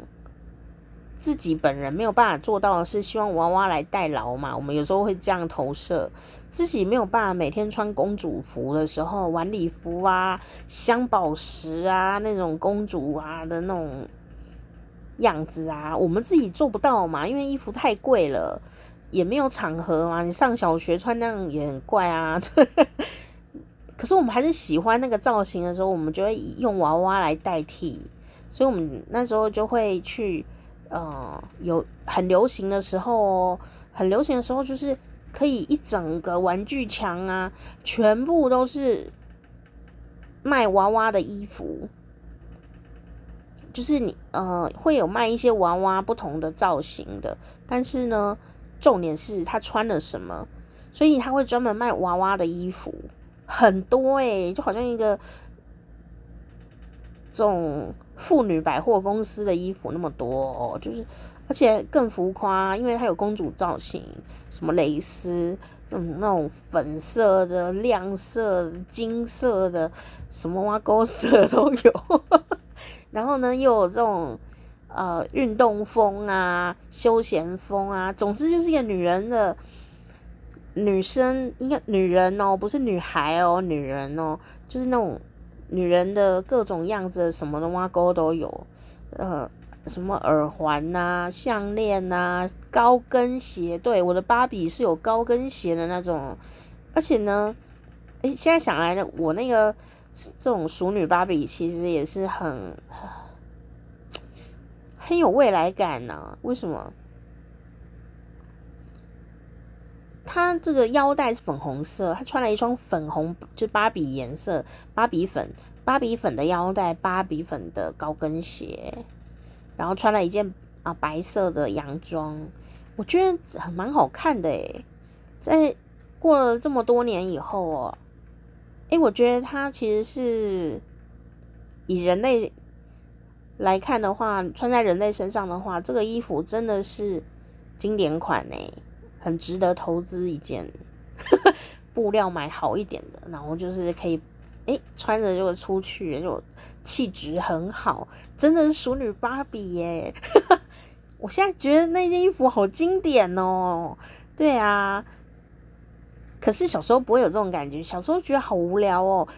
自己本人没有办法做到的是，希望娃娃来代劳嘛。我们有时候会这样投射，自己没有办法每天穿公主服的时候，晚礼服啊、镶宝石啊那种公主啊的那种。样子啊，我们自己做不到嘛，因为衣服太贵了，也没有场合嘛。你上小学穿那样也很怪啊。可是我们还是喜欢那个造型的时候，我们就会用娃娃来代替。所以我们那时候就会去，呃，有很流行的时候，很流行的时候，就是可以一整个玩具墙啊，全部都是卖娃娃的衣服。就是你呃会有卖一些娃娃不同的造型的，但是呢，重点是他穿了什么，所以他会专门卖娃娃的衣服，很多诶、就好像一个这种妇女百货公司的衣服那么多哦，就是而且更浮夸，因为它有公主造型，什么蕾丝，嗯，那种粉色的、亮色、金色的，什么挖沟色都有。然后呢，又有这种呃运动风啊、休闲风啊，总之就是一个女人的女生，应该女人哦，不是女孩哦，女人哦，就是那种女人的各种样子，什么的挖沟都有，呃，什么耳环呐、项链呐、高跟鞋，对，我的芭比是有高跟鞋的那种，而且呢，诶，现在想来呢，我那个。这种熟女芭比其实也是很很有未来感呐、啊。为什么？她这个腰带是粉红色，她穿了一双粉红，就芭比颜色，芭比粉，芭比粉的腰带，芭比粉的高跟鞋，然后穿了一件啊白色的洋装，我觉得很蛮好看的诶，在过了这么多年以后哦。诶，我觉得它其实是以人类来看的话，穿在人类身上的话，这个衣服真的是经典款诶，很值得投资一件。布料买好一点的，然后就是可以诶穿着就出去，就气质很好，真的是淑女芭比耶！我现在觉得那件衣服好经典哦，对啊。可是小时候不会有这种感觉，小时候觉得好无聊哦。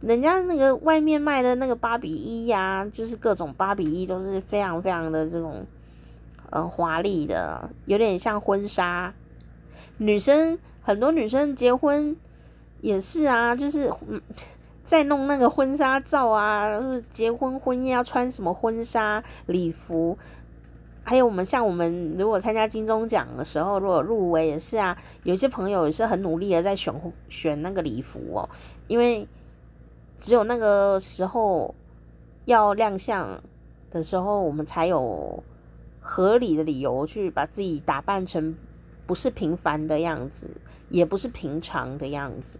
人家那个外面卖的那个芭比衣呀、就是各种芭比衣都是非常非常的这种，嗯，华丽的，有点像婚纱。女生很多女生结婚也是啊，就是 在弄那个婚纱照啊，结婚婚宴要穿什么婚纱礼服。还有我们像我们如果参加金钟奖的时候，如果入围也是啊，有些朋友也是很努力的在选选那个礼服哦，因为只有那个时候要亮相的时候，我们才有合理的理由去把自己打扮成不是平凡的样子，也不是平常的样子，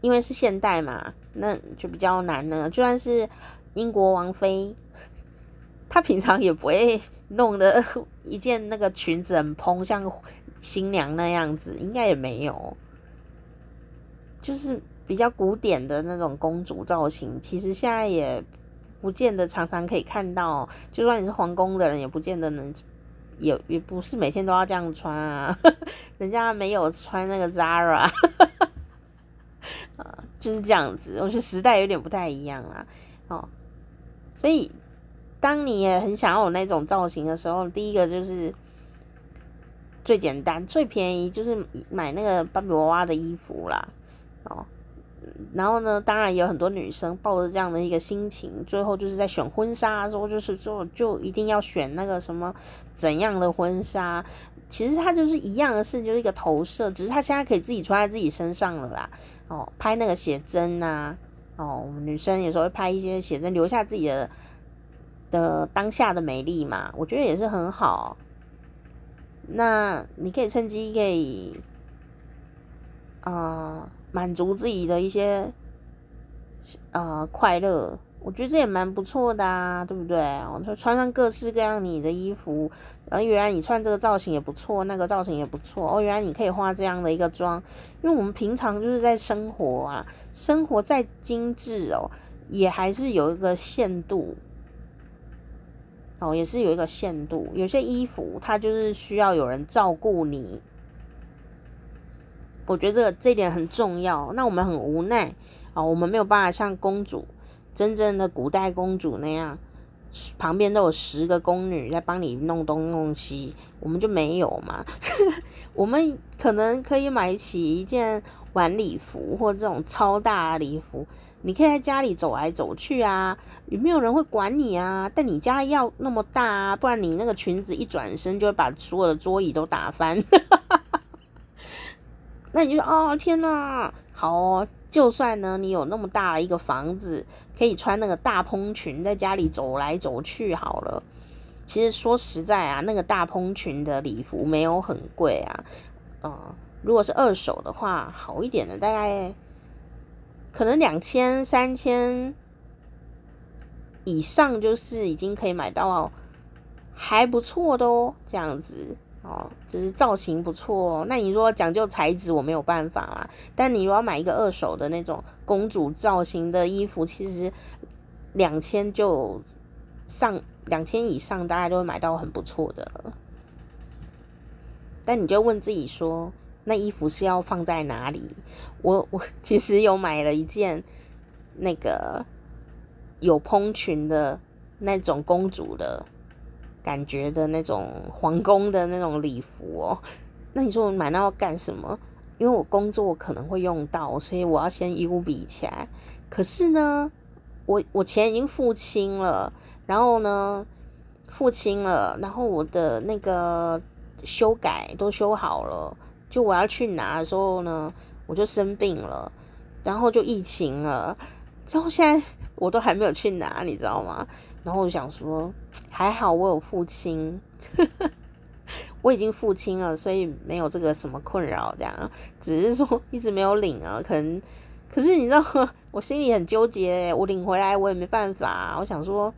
因为是现代嘛，那就比较难呢。就算是英国王妃。她平常也不会弄的一件那个裙子很蓬，像新娘那样子，应该也没有。就是比较古典的那种公主造型，其实现在也不见得常常可以看到。就算你是皇宫的人，也不见得能也也不是每天都要这样穿啊，人家没有穿那个 Zara，啊，就是这样子。我觉得时代有点不太一样啊，哦，所以当你也很想要有那种造型的时候，第一个就是最简单、最便宜，就是买那个芭比娃娃的衣服啦，哦。然后呢，当然有很多女生抱着这样的一个心情，最后就是在选婚纱的时候，就是说就一定要选那个什么怎样的婚纱。其实它就是一样的事，就是一个投射，只是它现在可以自己穿在自己身上了啦。哦，拍那个写真呐、啊，哦，我们女生有时候会拍一些写真，留下自己的的当下的美丽嘛，我觉得也是很好。那你可以趁机可以，啊、满足自己的一些呃快乐，我觉得这也蛮不错的啊，对不对？我就穿上各式各样你的衣服，然后原来你穿这个造型也不错，那个造型也不错哦。原来你可以化这样的一个妆，因为我们平常就是在生活啊，生活再精致哦，也还是有一个限度哦，也是有一个限度。有些衣服它就是需要有人照顾你。我觉得这个这点很重要。那我们很无奈啊，我们没有办法像公主，真正的古代公主那样，旁边都有十个宫女在帮你弄东弄西，我们就没有嘛。我们可能可以买起一件晚礼服或这种超大的礼服，你可以在家里走来走去啊，有没有人会管你啊？但你家要那么大啊，不然你那个裙子一转身就会把所有的桌椅都打翻。那你就说哦，天哪，好哦，就算呢，你有那么大的一个房子，可以穿那个大蓬裙在家里走来走去好了。其实说实在啊，那个大蓬裙的礼服没有很贵啊，呃，如果是二手的话，好一点的大概可能两千、三千以上，就是已经可以买到还不错的哦，这样子。哦，就是造型不错哦。那你如果讲究材质，我没有办法啦。但你如果要买一个二手的那种公主造型的衣服，其实两千就上两千以上，大家都会买到很不错的了。但你就问自己说，那衣服是要放在哪里？我我其实有买了一件那个有蓬裙的那种公主的。感觉的那种皇宫的那种礼服哦，那你说我买那要干什么？因为我工作可能会用到，所以我要先一五比起来。可是呢，我我钱已经付清了，然后呢，付清了，然后我的那个修改都修好了，就我要去拿的时候呢，我就生病了，然后就疫情了，然后现在我都还没有去拿，你知道吗？然后我想说。还好我有付清，我已经付清了，所以没有这个什么困扰。这样，只是说一直没有领啊。可能，可是你知道？我心里很纠结。我领回来我也没办法。我想说，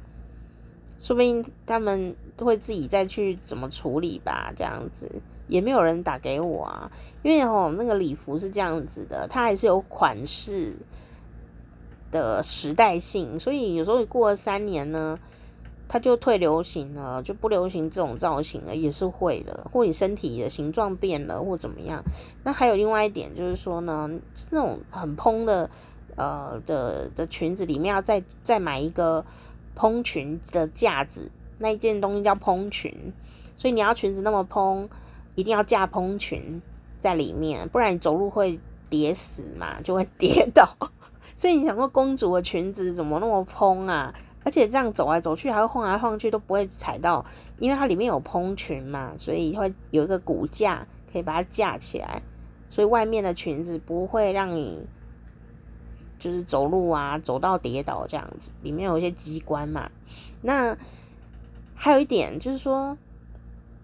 说不定他们会自己再去怎么处理吧。这样子也没有人打给我啊。因为哦，那个礼服是这样子的，它还是有款式的时代性，所以有时候过了三年呢。它就退流行了，就不流行这种造型了，也是会的。或你身体的形状变了，或怎么样。那还有另外一点就是说呢，那种很蓬的，呃的的裙子里面要再再买一个蓬裙的架子，那一件东西叫蓬裙。所以你要裙子那么蓬，一定要架蓬裙在里面，不然你走路会跌死嘛，就会跌倒。所以你想说公主的裙子怎么那么蓬啊？而且这样走来走去，还会晃来晃去，都不会踩到，因为它里面有蓬裙嘛，所以会有一个骨架可以把它架起来，所以外面的裙子不会让你就是走路啊走到跌倒这样子。里面有一些机关嘛。那还有一点就是说，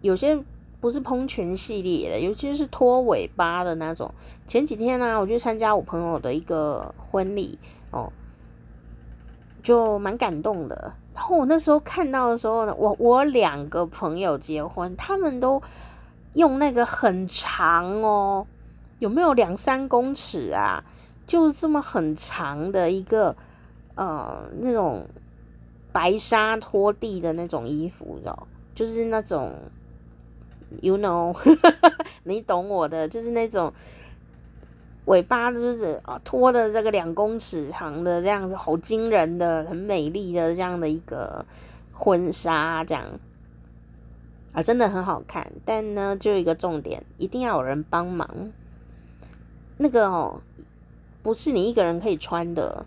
有些不是蓬裙系列的，尤其是拖尾巴的那种。前几天呢、我去参加我朋友的一个婚礼哦。就蛮感动的。然后我那时候看到的时候呢，我我两个朋友结婚，他们都用那个很长哦，有没有两三公尺啊？就是这么很长的一个呃那种白纱拖地的那种衣服，你知道，就是那种，you know，你懂我的，就是那种尾巴就是啊拖的这个两公尺长的这样子，好惊人的，很美丽的这样的一个婚纱，这样啊，真的很好看。但呢，就一个重点，一定要有人帮忙。那个哦，不是你一个人可以穿的，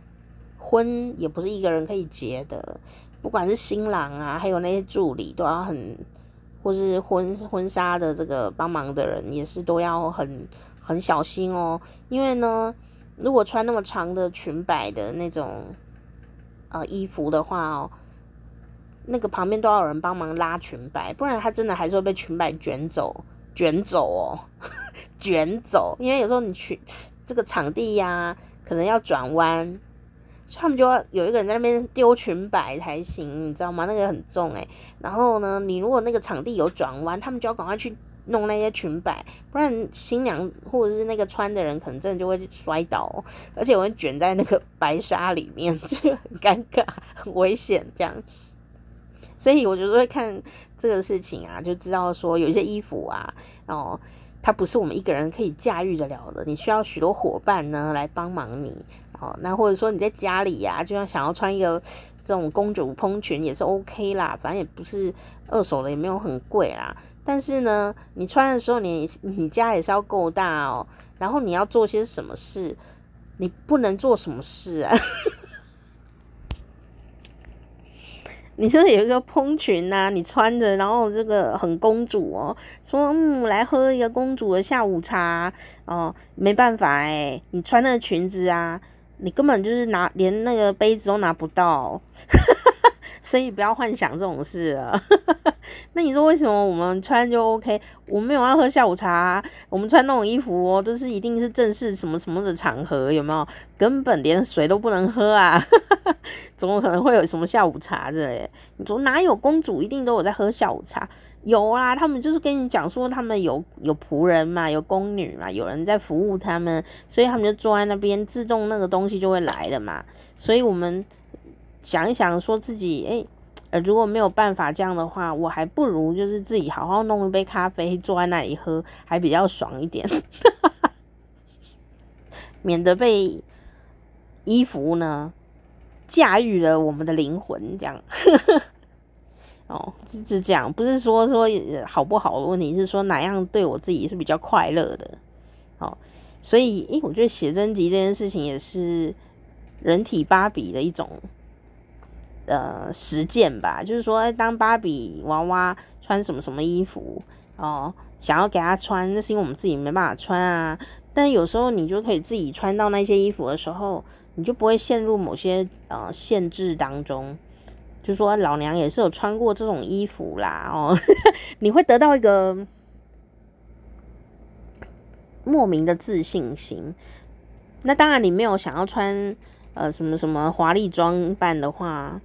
婚也不是一个人可以结的。不管是新郎啊，还有那些助理，都要很，或是婚婚纱的这个帮忙的人，也是都要很很小心哦。因为呢，如果穿那么长的裙摆的那种呃衣服的话哦，那个旁边都要有人帮忙拉裙摆，不然他真的还是会被裙摆卷走，卷走哦，卷走。因为有时候你去这个场地呀、可能要转弯。他们就要有一个人在那边丢裙摆才行，你知道吗？那个很重诶。然后呢，你如果那个场地有转弯，他们就要赶快去弄那些裙摆，不然新娘或者是那个穿的人可能真的就会摔倒，而且我会卷在那个白纱里面，就很 尴尬、很危险这样。所以我就会看这个事情啊，就知道说有些衣服啊，哦，它不是我们一个人可以驾驭得了的，你需要许多伙伴呢来帮忙你。哦，那或者说你在家里呀、就像想要穿一个这种公主蓬裙也是 OK 啦，反正也不是二手的，也没有很贵啦。但是呢，你穿的时候你，你家也是要够大哦。然后你要做些什么事，你不能做什么事啊？你说有一个蓬裙呐、啊，你穿着，然后这个很公主哦，说嗯，来喝一个公主的下午茶哦，没办法哎，你穿那个裙子啊。你根本就是拿连那个杯子都拿不到，所以不要幻想这种事了。那你说为什么我们穿就 OK？我没有要喝下午茶，我们穿那种衣服哦，都是一定是正式什么什么的场合，有没有？根本连水都不能喝啊，怎么可能会有什么下午茶之类？你说哪有公主一定都有在喝下午茶？有啊，他们就是跟你讲说，他们有有仆人嘛，有宫女嘛，有人在服务他们，所以他们就坐在那边，自动那个东西就会来了嘛。所以我们想一想，说自己诶、欸，如果没有办法这样的话，我还不如就是自己好好弄一杯咖啡，坐在那里喝，还比较爽一点，免得被衣服呢驾驭了我们的灵魂，这样。哦，是这样，不是说说好不好的问题，是说哪样对我自己是比较快乐的。哦，所以，诶，我觉得写真集这件事情也是人体芭比的一种呃实践吧。就是说，当芭比娃娃穿什么什么衣服哦，想要给她穿，那是因为我们自己没办法穿啊。但有时候你就可以自己穿到那些衣服的时候，你就不会陷入某些呃限制当中。就说老娘也是有穿过这种衣服啦，哦，你会得到一个莫名的自信心。那当然，你没有想要穿呃什么什么华丽装扮的话。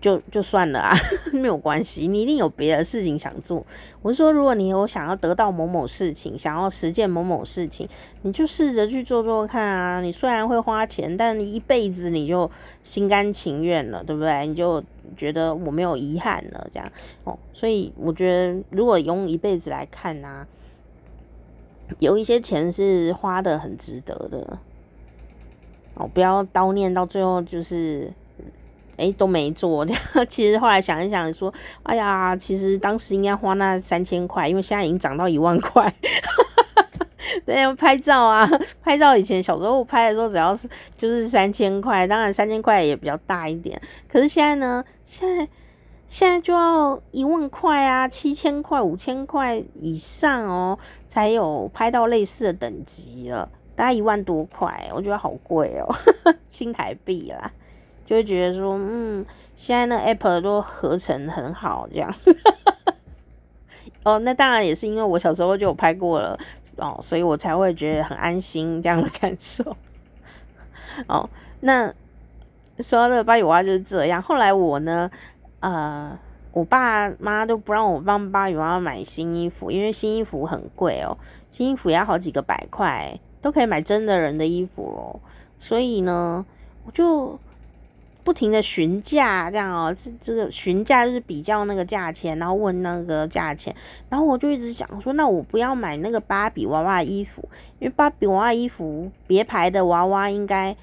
就就算了啊，没有关系，你一定有别的事情想做。我是说，如果你有想要得到某某事情，想要实践某某事情，你就试着去做做看啊。你虽然会花钱，但你一辈子你就心甘情愿了，对不对？你就觉得我没有遗憾了，这样哦。所以我觉得，如果用一辈子来看，啊，有一些钱是花得很值得的哦。不要叨念到最后就是。哎，都没做这样。其实后来想一想，说，哎呀，其实当时应该花那三千块，因为现在已经涨到一万块。对，拍照啊，拍照以前小时候拍的时候，只要是就是三千块，当然三千块也比较大一点。可是现在呢，现在现在就要一万块啊，七千块、五千块以上哦，才有拍到类似的等级了，大概一万多块，我觉得好贵哦，新台币啦。就会觉得说，嗯，现在那 Apple 都合成很好，这样。哦，那当然也是因为我小时候就有拍过了哦，所以我才会觉得很安心这样的感受。哦，那说到这个芭比娃娃就是这样。后来我呢，呃，我爸妈都不让我帮芭比娃娃买新衣服，因为新衣服很贵哦，新衣服也要好几个百块，都可以买真的人的衣服哦。所以呢，我就。不停的询价，这样哦，这这个询价就是比较那个价钱，然后问那个价钱，然后我就一直想说，那我不要买那个芭比娃娃衣服，因为芭比娃娃衣服别牌的娃娃应该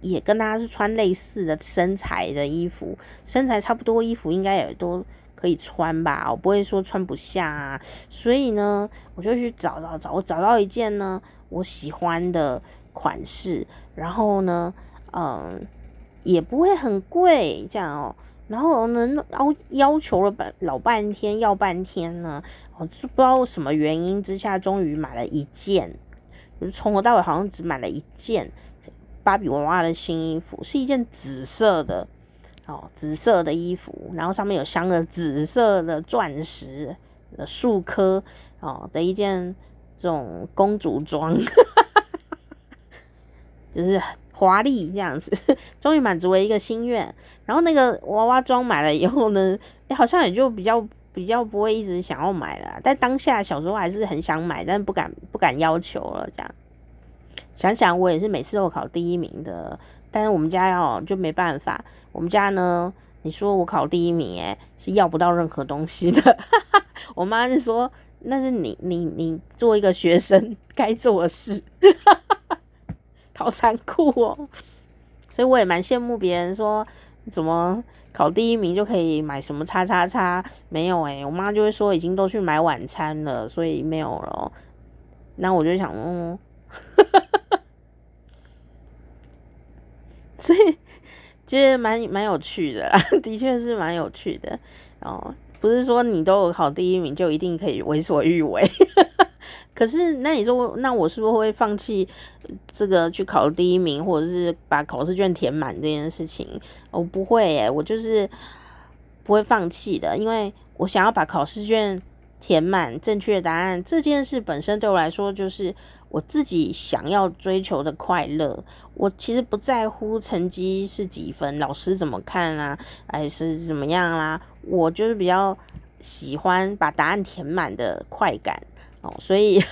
也跟他是穿类似的身材的衣服，身材差不多衣服应该也都可以穿吧，我不会说穿不下啊，所以呢，我就去找找找，我找到一件呢我喜欢的款式，然后呢，嗯。也不会很贵，这样哦。然后呢，要要求了半老半天，要半天呢，我就不知道什么原因之下，终于买了一件。就从头到尾好像只买了一件芭比娃娃的新衣服，是一件紫色的哦，紫色的衣服，然后上面有镶了紫色的钻石的数颗哦的一件这种公主装，就是。华丽这样子，终于满足了一个心愿。然后那个娃娃装买了以后呢，欸，好像也就比较比较不会一直想要买了。但当下小时候还是很想买，但不敢不敢要求了。这样想想，我也是每次都考第一名的，但是我们家要就没办法。我们家呢，你说我考第一名，欸，诶，是要不到任何东西的。我妈是说，那是你你你做一个学生该做的事。好残酷哦，所以我也蛮羡慕别人说怎么考第一名就可以买什么叉叉叉，没有诶、我妈就会说已经都去买晚餐了，所以没有了。那我就想，嗯，所以觉得蛮蛮有趣的，的确是蛮有趣的哦。不是说你都有考第一名就一定可以为所欲为。可是，那你说，那我是不是会放弃这个去考第一名，或者是把考试卷填满这件事情？我不会耶，我就是不会放弃的，因为我想要把考试卷填满，正确答案这件事本身对我来说就是我自己想要追求的快乐。我其实不在乎成绩是几分，老师怎么看啦，还是怎么样啦，我就是比较喜欢把答案填满的快感。哦，所以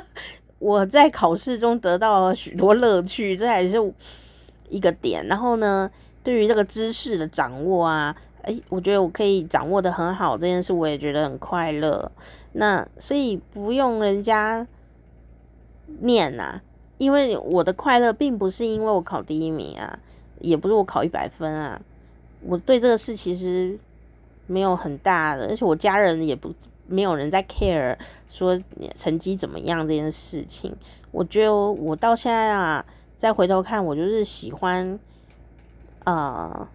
我在考试中得到了许多乐趣，这还是一个点。然后呢，对于这个知识的掌握啊，诶，我觉得我可以掌握的很好，这件事我也觉得很快乐。那所以不用人家念呐，因为我的快乐并不是因为我考第一名啊，也不是我考一百分啊，我对这个事其实没有很大的，而且我家人也不。没有人在 care 说成绩怎么样这件事情，我觉得我到现在啊，再回头看，我就是喜欢，呃，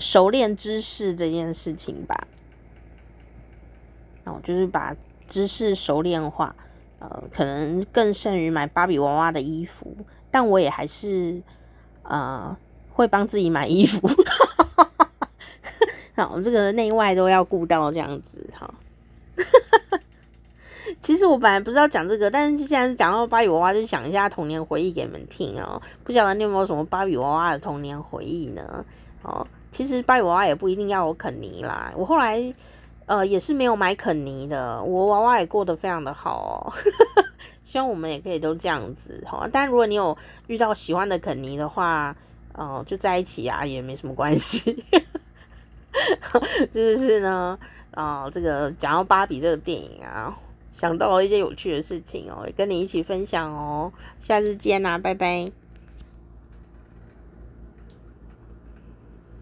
熟练知识这件事情吧。然后就是把知识熟练化，呃，可能更胜于买芭比娃娃的衣服，但我也还是呃会帮自己买衣服，好，这个内外都要顾到这样子，哈。其实我本来不是要讲这个，但是既然讲到芭比娃娃，就讲一下童年回忆给你们听哦。不晓得你有没有什么芭比娃娃的童年回忆呢？哦，其实芭比娃娃也不一定要有肯尼啦。我后来呃也是没有买肯尼的，我娃娃也过得非常的好哦。希望我们也可以都这样子哈。但如果你有遇到喜欢的肯尼的话，哦、就在一起啊，也没什么关系。就是呢。啊、这个讲到芭比这个电影啊，想到了一些有趣的事情哦，跟你一起分享哦，下次见啦，拜拜。